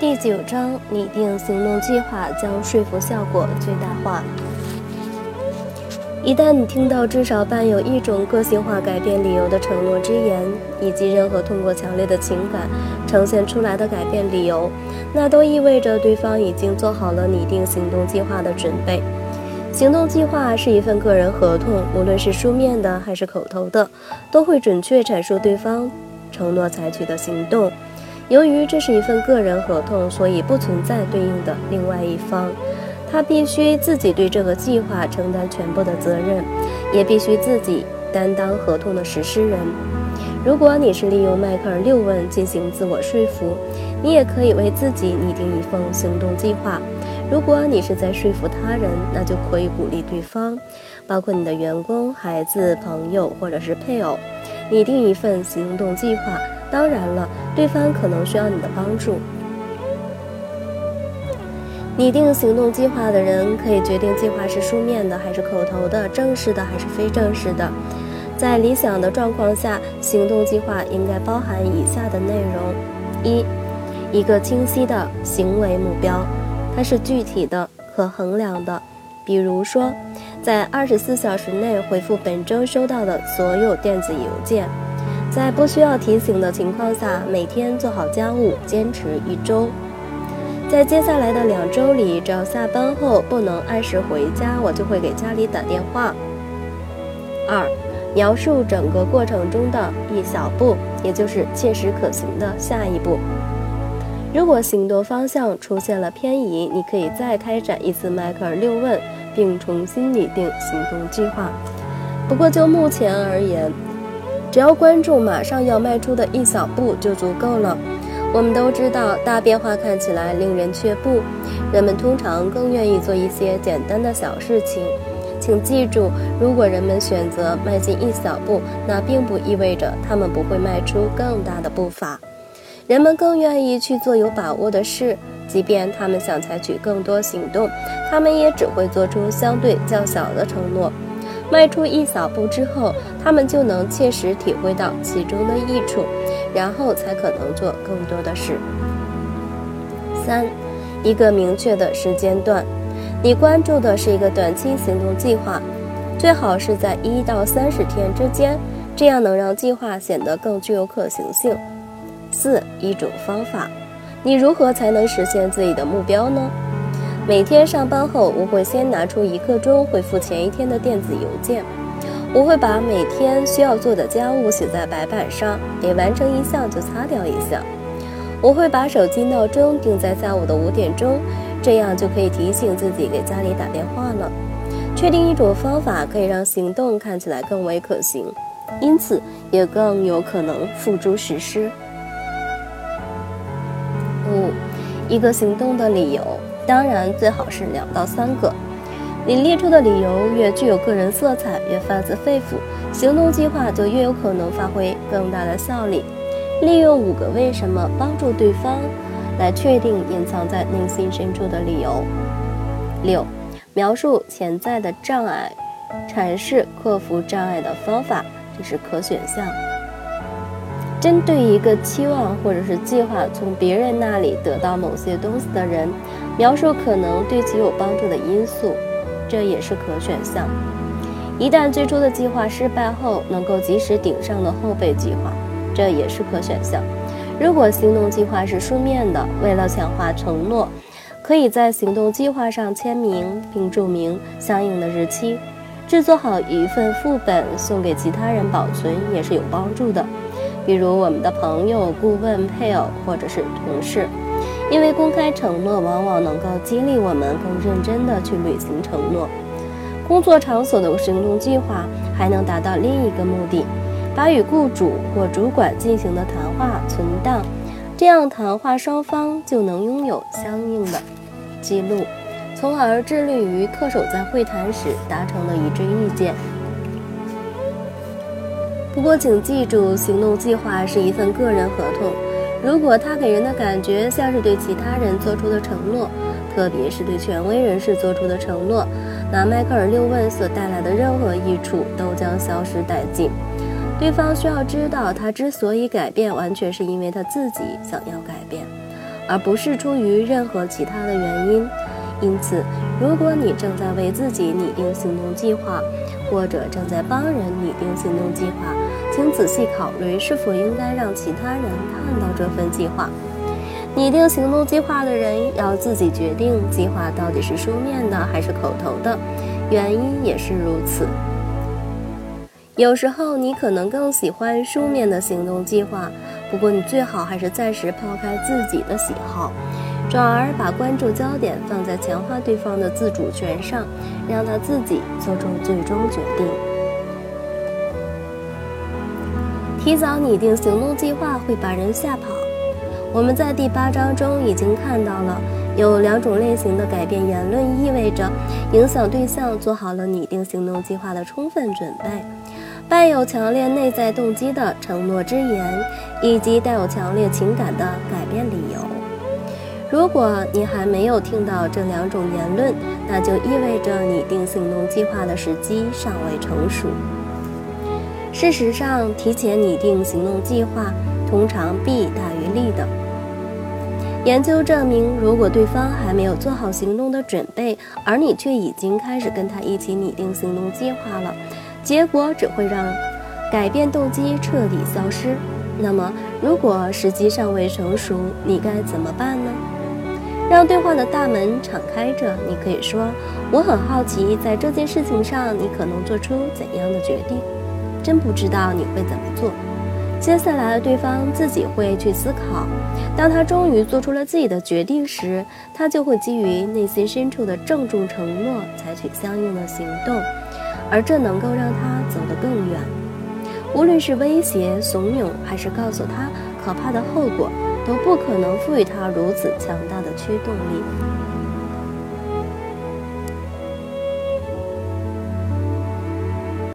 第九章拟定行动计划，将说服效果最大化。一旦你听到至少伴有一种个性化改变理由的承诺之言，以及任何通过强烈的情感呈现出来的改变理由，那都意味着对方已经做好了拟定行动计划的准备。行动计划是一份个人合同，无论是书面的还是口头的，都会准确阐述对方承诺采取的行动。由于这是一份个人合同，所以不存在对应的另外一方，他必须自己对这个计划承担全部的责任，也必须自己担当合同的实施人。如果你是利用迈克尔六问进行自我说服，你也可以为自己拟定一份行动计划。如果你是在说服他人，那就可以鼓励对方，包括你的员工、孩子、朋友或者是配偶，拟定一份行动计划。当然了，对方可能需要你的帮助。拟定行动计划的人可以决定计划是书面的还是口头的，正式的还是非正式的。在理想的状况下，行动计划应该包含以下的内容：一、一个清晰的行为目标，它是具体的、可衡量的。比如说，在二十四小时内回复本周收到的所有电子邮件。在不需要提醒的情况下，每天做好家务，坚持一周。在接下来的两周里，只要下班后不能按时回家，我就会给家里打电话。二，描述整个过程中的一小步，也就是切实可行的下一步。如果行动方向出现了偏移，你可以再开展一次迈克尔六问，并重新拟定行动计划。不过就目前而言，只要关注马上要迈出的一小步就足够了。我们都知道，大变化看起来令人却步，人们通常更愿意做一些简单的小事情。请记住，如果人们选择迈进一小步，那并不意味着他们不会迈出更大的步伐。人们更愿意去做有把握的事，即便他们想采取更多行动，他们也只会做出相对较小的承诺。迈出一小步之后，他们就能切实体会到其中的益处，然后才可能做更多的事。三，一个明确的时间段，你关注的是一个短期行动计划，最好是在一到三十天之间，这样能让计划显得更具有可行性。四，一种方法，你如何才能实现自己的目标呢？每天上班后，我会先拿出一刻钟回复前一天的电子邮件。我会把每天需要做的家务写在白板上，每完成一项就擦掉一项。我会把手机闹钟定在下午的五点钟，这样就可以提醒自己给家里打电话了。确定一种方法可以让行动看起来更为可行，因此也更有可能付诸实施。五，一个行动的理由。当然，最好是两到三个。你列出的理由越具有个人色彩，越发自肺腑，行动计划就越有可能发挥更大的效力。利用五个为什么帮助对方来确定隐藏在内心深处的理由。六，描述潜在的障碍，阐释克服障碍的方法，这是可选项。针对一个期望或者是计划从别人那里得到某些东西的人，描述可能对其有帮助的因素，这也是可选项。一旦最初的计划失败后，能够及时顶上的后备计划，这也是可选项。如果行动计划是书面的，为了强化承诺，可以在行动计划上签名并注明相应的日期，制作好一份副本送给其他人保存也是有帮助的。比如我们的朋友、顾问、配偶或者是同事，因为公开承诺往往能够激励我们更认真地去履行承诺。工作场所的行动计划还能达到另一个目的，把与雇主或主管进行的谈话存档，这样谈话双方就能拥有相应的记录，从而致力于恪守在会谈时达成的一致意见。不过，请记住，行动计划是一份个人合同。如果它给人的感觉像是对其他人做出的承诺，特别是对权威人士做出的承诺，那迈克尔六问所带来的任何益处都将消失殆尽。对方需要知道，他之所以改变，完全是因为他自己想要改变。而不是出于任何其他的原因。因此，如果你正在为自己拟定行动计划，或者正在帮人拟定行动计划，请仔细考虑是否应该让其他人看到这份计划。拟定行动计划的人要自己决定计划到底是书面的还是口头的，原因也是如此。有时候你可能更喜欢书面的行动计划，不过你最好还是暂时抛开自己的喜好，转而把关注焦点放在强化对方的自主权上，让他自己做出最终决定。提早拟定行动计划会把人吓跑。我们在第八章中已经看到了，有两种类型的改变言论，意味着影响对象做好了拟定行动计划的充分准备。伴有强烈内在动机的承诺之言，以及带有强烈情感的改变理由。如果你还没有听到这两种言论，那就意味着拟定行动计划的时机尚未成熟。事实上，提前拟定行动计划通常弊大于利的。研究证明，如果对方还没有做好行动的准备，而你却已经开始跟他一起拟定行动计划了。结果只会让改变动机彻底消失。那么，如果时机尚未成熟，你该怎么办呢？让对话的大门敞开着，你可以说：“我很好奇，在这件事情上，你可能做出怎样的决定？真不知道你会怎么做。”接下来，对方自己会去思考。当他终于做出了自己的决定时，他就会基于内心深处的郑重承诺，采取相应的行动。而这能够让他走得更远。无论是威胁、怂恿，还是告诉他可怕的后果，都不可能赋予它如此强大的驱动力。